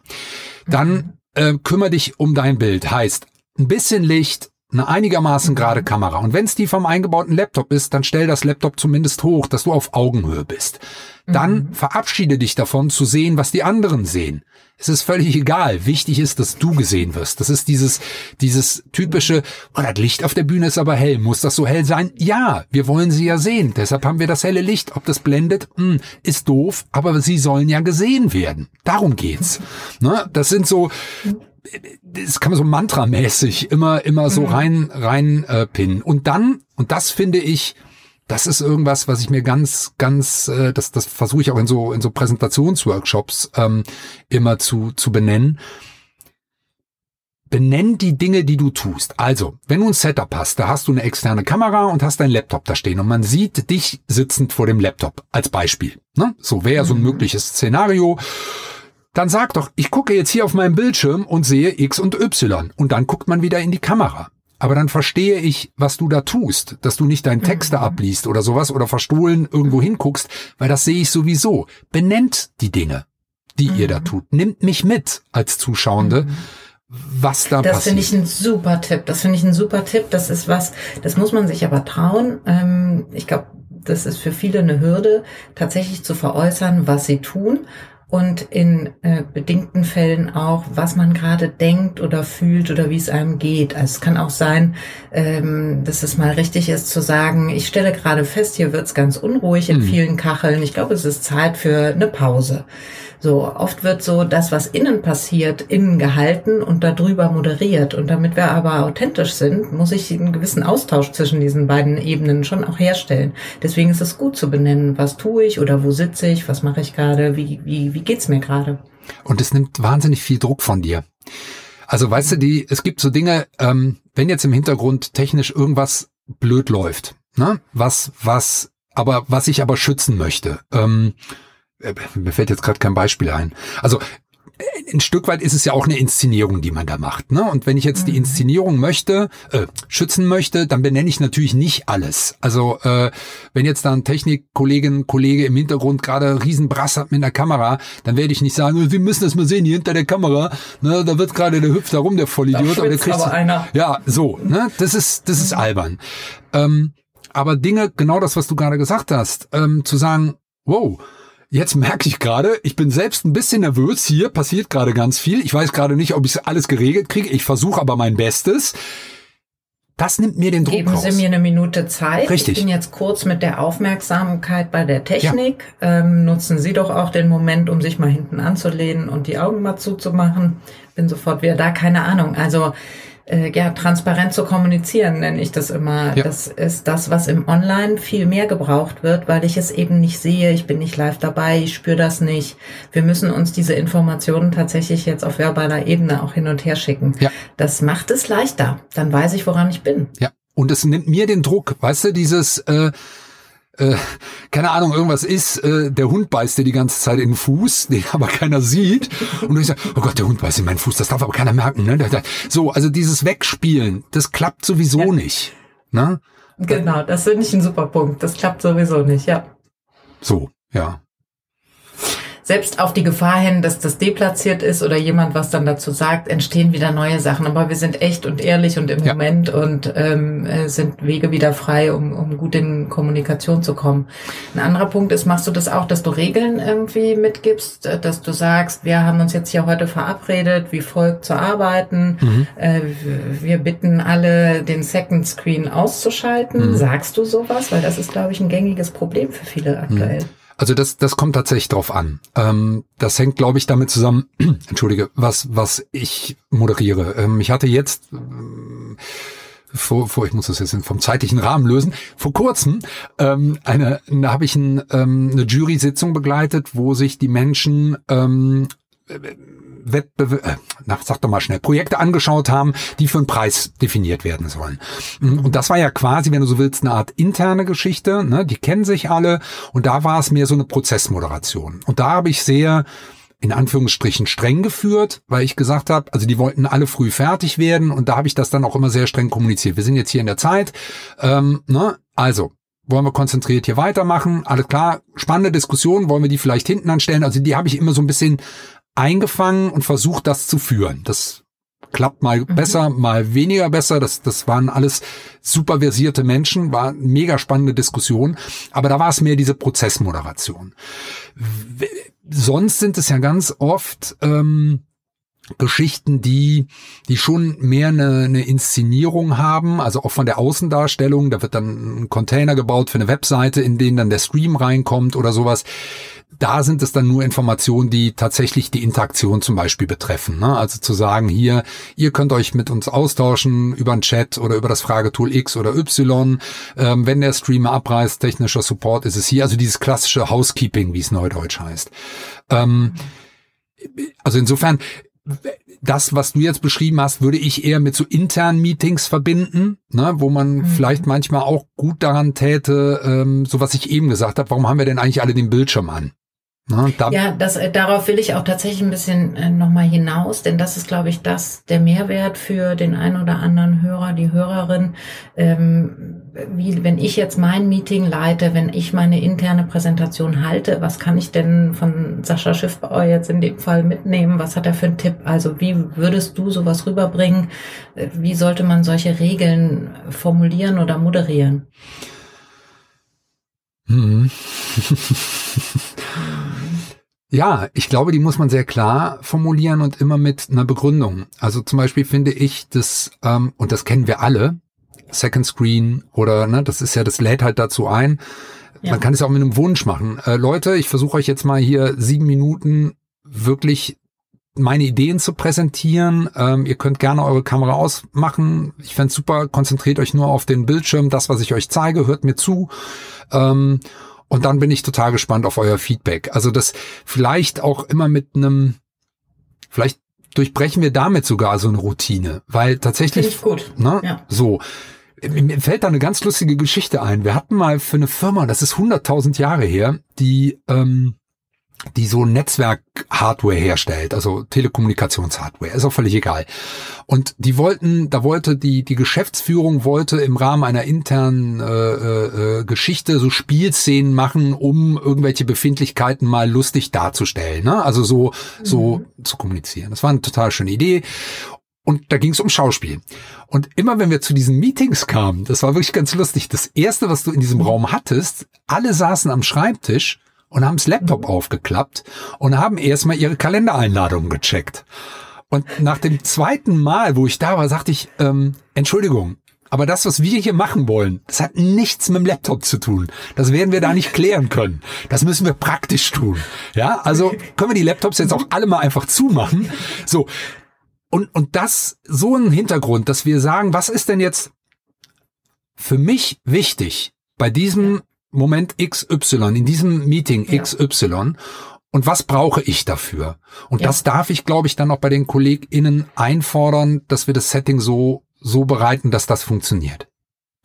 Dann mhm. äh, kümmere dich um dein Bild. Heißt, ein bisschen Licht, eine einigermaßen gerade Kamera. Und wenn es die vom eingebauten Laptop ist, dann stell das Laptop zumindest hoch, dass du auf Augenhöhe bist. Dann mhm. verabschiede dich davon zu sehen, was die anderen sehen. Es ist völlig egal. Wichtig ist, dass du gesehen wirst. Das ist dieses, dieses typische, oh, das Licht auf der Bühne ist aber hell. Muss das so hell sein? Ja, wir wollen sie ja sehen. Deshalb haben wir das helle Licht. Ob das blendet, hm, ist doof, aber sie sollen ja gesehen werden. Darum geht's. Ne? Das sind so, das kann man so mantramäßig immer immer so mhm. rein rein äh, pinnen und dann und das finde ich das ist irgendwas, was ich mir ganz, ganz, äh, das, das versuche ich auch in so in so Präsentationsworkshops ähm, immer zu zu benennen. Benenn die Dinge, die du tust. Also, wenn du ein Setup hast, da hast du eine externe Kamera und hast deinen Laptop da stehen und man sieht dich sitzend vor dem Laptop als Beispiel. Ne? So wäre so ein mhm. mögliches Szenario dann sag doch, ich gucke jetzt hier auf meinem Bildschirm und sehe X und Y und dann guckt man wieder in die Kamera. Aber dann verstehe ich, was du da tust, dass du nicht deinen Text da mhm. abliest oder sowas oder verstohlen irgendwo hinguckst, weil das sehe ich sowieso. Benennt die Dinge, die mhm. ihr da mhm. tut. Nimmt mich mit als Zuschauende. Mhm. Was da das passiert. Das finde ich ein super Tipp. Das finde ich ein super Tipp. Das ist was, das muss man sich aber trauen. Ähm, ich glaube, das ist für viele eine Hürde, tatsächlich zu veräußern, was sie tun und in äh, bedingten Fällen auch, was man gerade denkt oder fühlt oder wie es einem geht. Also es kann auch sein, ähm, dass es mal richtig ist zu sagen, ich stelle gerade fest, hier wird's ganz unruhig in mhm. vielen Kacheln. Ich glaube, es ist Zeit für eine Pause. So, oft wird so das, was innen passiert, innen gehalten und darüber moderiert. Und damit wir aber authentisch sind, muss ich einen gewissen Austausch zwischen diesen beiden Ebenen schon auch herstellen. Deswegen ist es gut zu benennen, was tue ich oder wo sitze ich, was mache ich gerade, wie, wie, wie geht's mir gerade. Und es nimmt wahnsinnig viel Druck von dir. Also weißt du, die, es gibt so Dinge, ähm, wenn jetzt im Hintergrund technisch irgendwas blöd läuft, ne? Was, was, aber was ich aber schützen möchte. Ähm, äh, mir fällt jetzt gerade kein Beispiel ein. Also äh, ein Stück weit ist es ja auch eine Inszenierung, die man da macht. Ne? Und wenn ich jetzt die mhm. Inszenierung möchte, äh, schützen möchte, dann benenne ich natürlich nicht alles. Also äh, wenn jetzt da ein Technikkollegin, Kollege im Hintergrund gerade Riesenbrass hat mit der Kamera, dann werde ich nicht sagen, Sie müssen das mal sehen, hier hinter der Kamera, ne, da wird gerade der hüpft herum, der Vollidiot. Da aber der kriegt aber einer. Ja, so, ne? Das ist, das ist mhm. albern. Ähm, aber Dinge, genau das, was du gerade gesagt hast, ähm, zu sagen, wow, Jetzt merke ich gerade, ich bin selbst ein bisschen nervös. Hier passiert gerade ganz viel. Ich weiß gerade nicht, ob ich alles geregelt kriege. Ich versuche aber mein Bestes. Das nimmt mir den Druck Geben raus. Sie mir eine Minute Zeit. Richtig. Ich bin jetzt kurz mit der Aufmerksamkeit bei der Technik. Ja. Ähm, nutzen Sie doch auch den Moment, um sich mal hinten anzulehnen und die Augen mal zuzumachen. Bin sofort wieder da. Keine Ahnung. Also äh, ja, transparent zu kommunizieren, nenne ich das immer. Ja. Das ist das, was im Online viel mehr gebraucht wird, weil ich es eben nicht sehe, ich bin nicht live dabei, ich spüre das nicht. Wir müssen uns diese Informationen tatsächlich jetzt auf verbaler Ebene auch hin und her schicken. Ja. Das macht es leichter. Dann weiß ich, woran ich bin. Ja. Und es nimmt mir den Druck, weißt du, dieses äh, äh, keine Ahnung, irgendwas ist, äh, der Hund beißt dir die ganze Zeit in den Fuß, den aber keiner sieht. Und ich sage, oh Gott, der Hund beißt in meinen Fuß, das darf aber keiner merken. Ne? So, also dieses Wegspielen, das klappt sowieso ja. nicht. Ne? Genau, das finde ich ein super Punkt. Das klappt sowieso nicht, ja. So, ja selbst auf die Gefahr hin, dass das deplatziert ist oder jemand was dann dazu sagt, entstehen wieder neue Sachen. Aber wir sind echt und ehrlich und im ja. Moment und ähm, äh, sind Wege wieder frei, um, um gut in Kommunikation zu kommen. Ein anderer Punkt ist, machst du das auch, dass du Regeln irgendwie mitgibst, äh, dass du sagst, wir haben uns jetzt hier heute verabredet, wie folgt zu arbeiten. Mhm. Äh, wir bitten alle, den Second Screen auszuschalten. Mhm. Sagst du sowas? Weil das ist, glaube ich, ein gängiges Problem für viele aktuell. Mhm. Also das, das kommt tatsächlich drauf an. Ähm, das hängt, glaube ich, damit zusammen, entschuldige, was, was ich moderiere. Ähm, ich hatte jetzt, ähm, vor, vor, ich muss das jetzt vom zeitlichen Rahmen lösen, vor kurzem ähm, eine, da habe ich ein, ähm, eine Jury-Sitzung begleitet, wo sich die Menschen ähm, Wettbewerb, äh, na, sag doch mal schnell, Projekte angeschaut haben, die für einen Preis definiert werden sollen. Mm, und das war ja quasi, wenn du so willst, eine Art interne Geschichte, ne? die kennen sich alle und da war es mehr so eine Prozessmoderation. Und da habe ich sehr in Anführungsstrichen streng geführt, weil ich gesagt habe, also die wollten alle früh fertig werden und da habe ich das dann auch immer sehr streng kommuniziert. Wir sind jetzt hier in der Zeit, ähm, ne? also wollen wir konzentriert hier weitermachen, alles klar, spannende Diskussion, wollen wir die vielleicht hinten anstellen, also die habe ich immer so ein bisschen eingefangen und versucht, das zu führen. Das klappt mal mhm. besser, mal weniger besser. Das, das waren alles superversierte Menschen, war eine mega spannende Diskussion. Aber da war es mehr diese Prozessmoderation. Sonst sind es ja ganz oft ähm, Geschichten, die, die schon mehr eine, eine Inszenierung haben, also auch von der Außendarstellung. Da wird dann ein Container gebaut für eine Webseite, in den dann der Stream reinkommt oder sowas da sind es dann nur Informationen, die tatsächlich die Interaktion zum Beispiel betreffen. Ne? Also zu sagen, hier, ihr könnt euch mit uns austauschen über einen Chat oder über das Fragetool X oder Y. Ähm, wenn der Streamer abreißt, technischer Support ist es hier. Also dieses klassische Housekeeping, wie es neudeutsch heißt. Ähm, also insofern, das, was du jetzt beschrieben hast, würde ich eher mit so internen Meetings verbinden, ne, wo man mhm. vielleicht manchmal auch gut daran täte, ähm, so was ich eben gesagt habe, warum haben wir denn eigentlich alle den Bildschirm an? Na, da ja, das, äh, darauf will ich auch tatsächlich ein bisschen äh, nochmal hinaus, denn das ist, glaube ich, das der Mehrwert für den einen oder anderen Hörer, die Hörerin. Ähm, wie, wenn ich jetzt mein Meeting leite, wenn ich meine interne Präsentation halte, was kann ich denn von Sascha Schiffbauer jetzt in dem Fall mitnehmen? Was hat er für einen Tipp? Also wie würdest du sowas rüberbringen? Äh, wie sollte man solche Regeln formulieren oder moderieren? Hm. Ja, ich glaube, die muss man sehr klar formulieren und immer mit einer Begründung. Also zum Beispiel finde ich das, ähm, und das kennen wir alle, Second Screen oder, ne, das ist ja, das lädt halt dazu ein. Ja. Man kann es ja auch mit einem Wunsch machen. Äh, Leute, ich versuche euch jetzt mal hier sieben Minuten wirklich meine Ideen zu präsentieren. Ähm, ihr könnt gerne eure Kamera ausmachen. Ich fände super, konzentriert euch nur auf den Bildschirm, das, was ich euch zeige, hört mir zu. Ähm, und dann bin ich total gespannt auf euer Feedback. Also das vielleicht auch immer mit einem, vielleicht durchbrechen wir damit sogar so eine Routine, weil tatsächlich. Ne, ja. so, mir fällt da eine ganz lustige Geschichte ein. Wir hatten mal für eine Firma, das ist 100.000 Jahre her, die ähm, die so Netzwerk-Hardware herstellt, also Telekommunikations-Hardware, ist auch völlig egal. Und die wollten, da wollte die die Geschäftsführung wollte im Rahmen einer internen äh, äh, äh, Geschichte so Spielszenen machen, um irgendwelche Befindlichkeiten mal lustig darzustellen, ne? Also so so mhm. zu kommunizieren. Das war eine total schöne Idee. Und da ging es um Schauspiel. Und immer wenn wir zu diesen Meetings kamen, das war wirklich ganz lustig. Das erste, was du in diesem Raum hattest, alle saßen am Schreibtisch und haben das Laptop aufgeklappt und haben erstmal ihre Kalendereinladungen gecheckt. Und nach dem zweiten Mal, wo ich da war, sagte ich, ähm, Entschuldigung, aber das, was wir hier machen wollen, das hat nichts mit dem Laptop zu tun. Das werden wir da nicht klären können. Das müssen wir praktisch tun. Ja, also können wir die Laptops jetzt auch alle mal einfach zumachen. So. Und, und das, so ein Hintergrund, dass wir sagen, was ist denn jetzt für mich wichtig bei diesem Moment XY, in diesem Meeting ja. XY und was brauche ich dafür? Und ja. das darf ich, glaube ich, dann auch bei den KollegInnen einfordern, dass wir das Setting so, so bereiten, dass das funktioniert.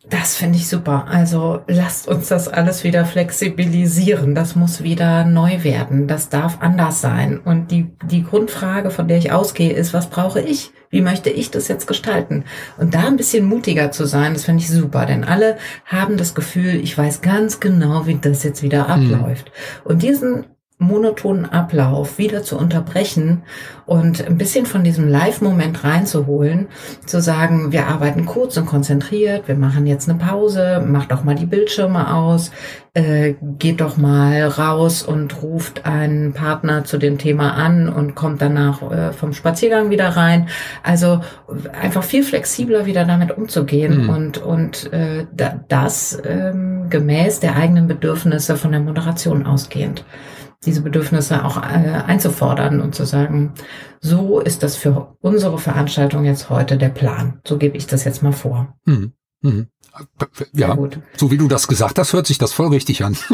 Das finde ich super. Also lasst uns das alles wieder flexibilisieren. Das muss wieder neu werden. Das darf anders sein. Und die, die Grundfrage, von der ich ausgehe, ist, was brauche ich? Wie möchte ich das jetzt gestalten? Und da ein bisschen mutiger zu sein, das finde ich super. Denn alle haben das Gefühl, ich weiß ganz genau, wie das jetzt wieder mhm. abläuft. Mhm. Und diesen monotonen Ablauf wieder zu unterbrechen und ein bisschen von diesem Live-Moment reinzuholen, zu sagen, wir arbeiten kurz und konzentriert, wir machen jetzt eine Pause, macht doch mal die Bildschirme aus, äh, geht doch mal raus und ruft einen Partner zu dem Thema an und kommt danach äh, vom Spaziergang wieder rein. Also einfach viel flexibler wieder damit umzugehen mhm. und, und äh, das ähm, gemäß der eigenen Bedürfnisse von der Moderation ausgehend diese Bedürfnisse auch äh, einzufordern und zu sagen, so ist das für unsere Veranstaltung jetzt heute der Plan. So gebe ich das jetzt mal vor. Mhm. Mhm. Ja, so wie du das gesagt hast, hört sich das voll richtig an.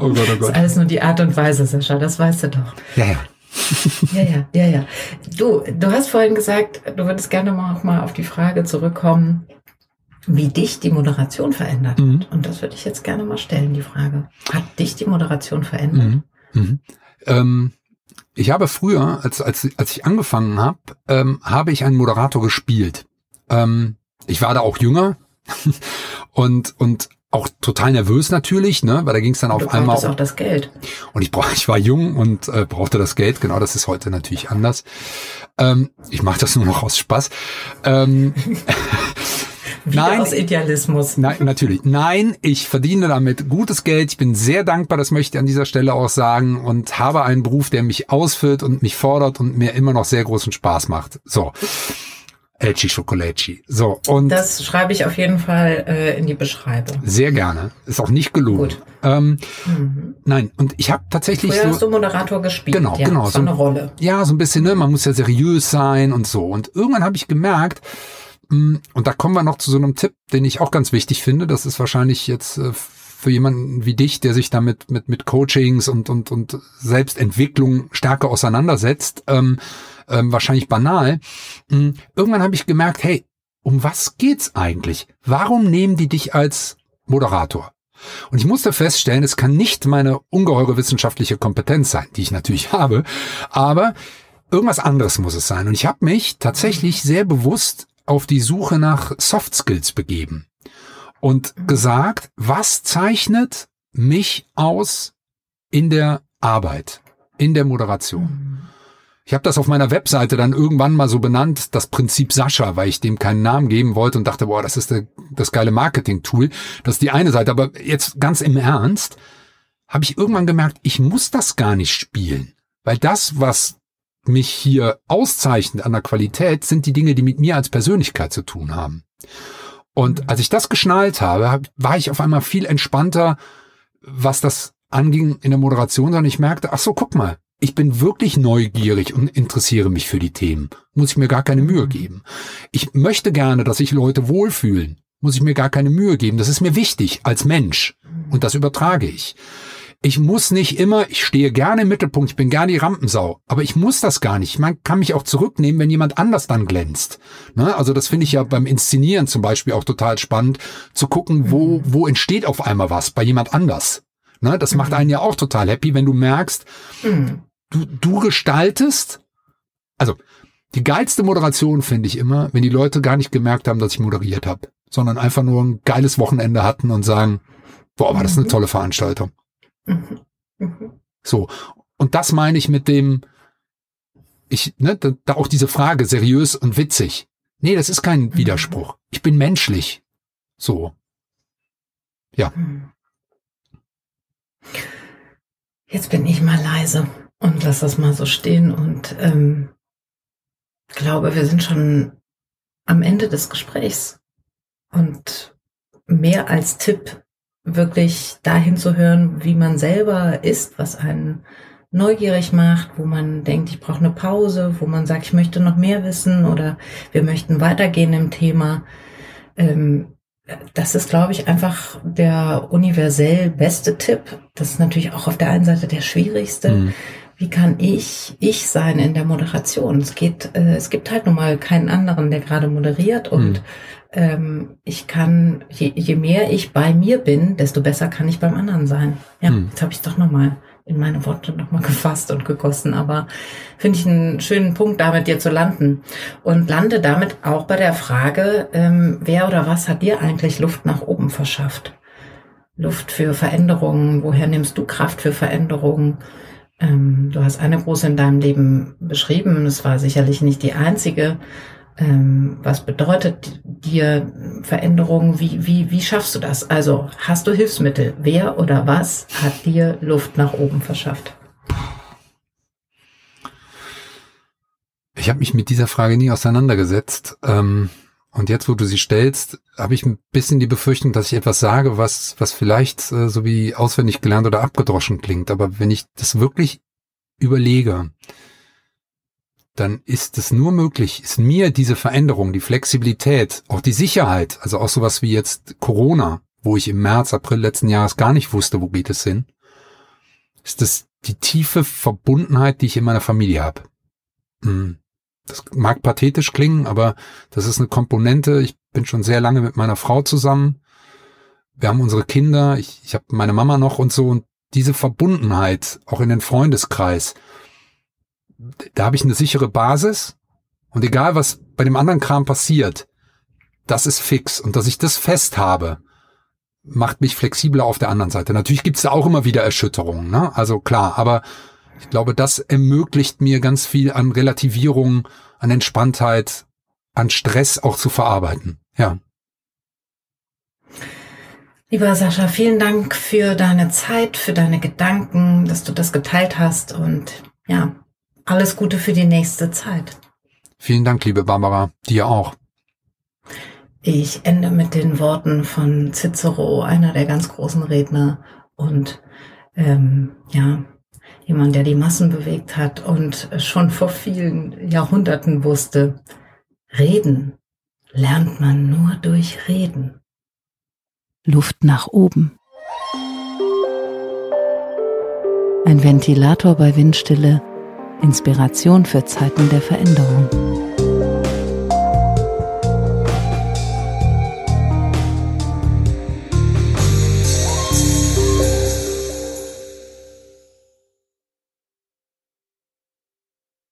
oh Gott, oh Gott. Das ist alles nur die Art und Weise, Sascha, das weißt du doch. Ja, ja. ja, ja, ja, ja. Du, du hast vorhin gesagt, du würdest gerne mal auch mal auf die Frage zurückkommen, wie dich die Moderation verändert mhm. hat. Und das würde ich jetzt gerne mal stellen, die Frage. Hat dich die Moderation verändert? Mhm. Mhm. Ähm, ich habe früher, als, als, als ich angefangen habe, ähm, habe ich einen Moderator gespielt. Ähm, ich war da auch jünger und, und auch total nervös natürlich, ne, weil da ging es dann auf einmal auch das Geld. Und ich brauch, ich war jung und äh, brauchte das Geld. Genau, das ist heute natürlich anders. Ähm, ich mache das nur noch aus Spaß. Ähm, Wieder Nein, aus Idealismus. Nein, natürlich. Nein, ich verdiene damit gutes Geld. Ich bin sehr dankbar, das möchte ich an dieser Stelle auch sagen und habe einen Beruf, der mich ausfüllt und mich fordert und mir immer noch sehr großen Spaß macht. So. Elci Schokoleci. So, und. Das schreibe ich auf jeden Fall äh, in die Beschreibung. Sehr gerne. Ist auch nicht gelogen. Gut. Ähm, mhm. Nein, und ich habe tatsächlich. Früher so, hast du Moderator gespielt. Genau, ja, genau. So eine Rolle. Ja, so ein bisschen, ne? Man muss ja seriös sein und so. Und irgendwann habe ich gemerkt, und da kommen wir noch zu so einem Tipp, den ich auch ganz wichtig finde. Das ist wahrscheinlich jetzt äh, für jemanden wie dich, der sich damit mit, mit Coachings und, und, und Selbstentwicklung stärker auseinandersetzt, ähm, ähm, wahrscheinlich banal. Mm, irgendwann habe ich gemerkt, hey, um was geht's eigentlich? Warum nehmen die dich als Moderator? Und ich musste feststellen, es kann nicht meine ungeheure wissenschaftliche Kompetenz sein, die ich natürlich habe, aber irgendwas anderes muss es sein. Und ich habe mich tatsächlich sehr bewusst auf die Suche nach Soft Skills begeben und gesagt, was zeichnet mich aus in der Arbeit, in der Moderation. Ich habe das auf meiner Webseite dann irgendwann mal so benannt, das Prinzip Sascha, weil ich dem keinen Namen geben wollte und dachte, boah, das ist der, das geile Marketing-Tool. Das ist die eine Seite. Aber jetzt ganz im Ernst, habe ich irgendwann gemerkt, ich muss das gar nicht spielen. Weil das, was mich hier auszeichnet an der Qualität, sind die Dinge, die mit mir als Persönlichkeit zu tun haben. Und als ich das geschnallt habe, war ich auf einmal viel entspannter, was das anging in der Moderation, sondern ich merkte, ach so, guck mal, ich bin wirklich neugierig und interessiere mich für die Themen. Muss ich mir gar keine Mühe geben. Ich möchte gerne, dass sich Leute wohlfühlen. Muss ich mir gar keine Mühe geben. Das ist mir wichtig als Mensch. Und das übertrage ich. Ich muss nicht immer, ich stehe gerne im Mittelpunkt, ich bin gerne die Rampensau, aber ich muss das gar nicht. Man kann mich auch zurücknehmen, wenn jemand anders dann glänzt. Ne? Also das finde ich ja beim Inszenieren zum Beispiel auch total spannend, zu gucken, wo, mhm. wo entsteht auf einmal was bei jemand anders. Ne? Das macht mhm. einen ja auch total happy, wenn du merkst, mhm. du, du gestaltest, also die geilste Moderation finde ich immer, wenn die Leute gar nicht gemerkt haben, dass ich moderiert habe, sondern einfach nur ein geiles Wochenende hatten und sagen, boah, war das eine tolle Veranstaltung. Mhm. Mhm. So. Und das meine ich mit dem, ich, ne, da, auch diese Frage, seriös und witzig. Nee, das ist kein mhm. Widerspruch. Ich bin menschlich. So. Ja. Jetzt bin ich mal leise und lass das mal so stehen und ähm, glaube, wir sind schon am Ende des Gesprächs. Und mehr als Tipp wirklich dahin zu hören, wie man selber ist, was einen neugierig macht, wo man denkt, ich brauche eine Pause, wo man sagt, ich möchte noch mehr wissen oder wir möchten weitergehen im Thema. Ähm, das ist, glaube ich, einfach der universell beste Tipp. Das ist natürlich auch auf der einen Seite der schwierigste. Mhm. Wie kann ich ich sein in der Moderation? Es geht, äh, es gibt halt nun mal keinen anderen, der gerade moderiert und mhm ähm, ich kann, je, je mehr ich bei mir bin, desto besser kann ich beim anderen sein. Ja, hm. jetzt habe ich doch nochmal in meine Worte nochmal gefasst und gegossen, aber finde ich einen schönen Punkt, da mit dir zu landen. Und lande damit auch bei der Frage, ähm, wer oder was hat dir eigentlich Luft nach oben verschafft? Luft für Veränderungen? Woher nimmst du Kraft für Veränderungen? Ähm, du hast eine große in deinem Leben beschrieben. Es war sicherlich nicht die einzige. Ähm, was bedeutet dir Veränderungen? Wie, wie, wie schaffst du das? Also hast du Hilfsmittel? Wer oder was hat dir Luft nach oben verschafft? Ich habe mich mit dieser Frage nie auseinandergesetzt. Ähm, und jetzt, wo du sie stellst, habe ich ein bisschen die Befürchtung, dass ich etwas sage, was, was vielleicht äh, so wie auswendig gelernt oder abgedroschen klingt. Aber wenn ich das wirklich überlege, dann ist es nur möglich, ist mir diese Veränderung, die Flexibilität, auch die Sicherheit, also auch sowas wie jetzt Corona, wo ich im März, April letzten Jahres gar nicht wusste, wo geht es hin, ist das die tiefe Verbundenheit, die ich in meiner Familie habe. Hm. Das mag pathetisch klingen, aber das ist eine Komponente. Ich bin schon sehr lange mit meiner Frau zusammen. Wir haben unsere Kinder, ich, ich habe meine Mama noch und so. Und diese Verbundenheit, auch in den Freundeskreis, da habe ich eine sichere Basis. Und egal, was bei dem anderen Kram passiert, das ist fix. Und dass ich das fest habe, macht mich flexibler auf der anderen Seite. Natürlich gibt es da auch immer wieder Erschütterungen, ne? Also klar, aber ich glaube, das ermöglicht mir ganz viel an Relativierung, an Entspanntheit, an Stress auch zu verarbeiten. Ja. Lieber Sascha, vielen Dank für deine Zeit, für deine Gedanken, dass du das geteilt hast und ja, alles Gute für die nächste Zeit. Vielen Dank, liebe Barbara, dir auch. Ich ende mit den Worten von Cicero, einer der ganz großen Redner und ähm, ja, jemand, der die Massen bewegt hat und schon vor vielen Jahrhunderten wusste, reden lernt man nur durch Reden. Luft nach oben. Ein Ventilator bei Windstille, Inspiration für Zeiten der Veränderung.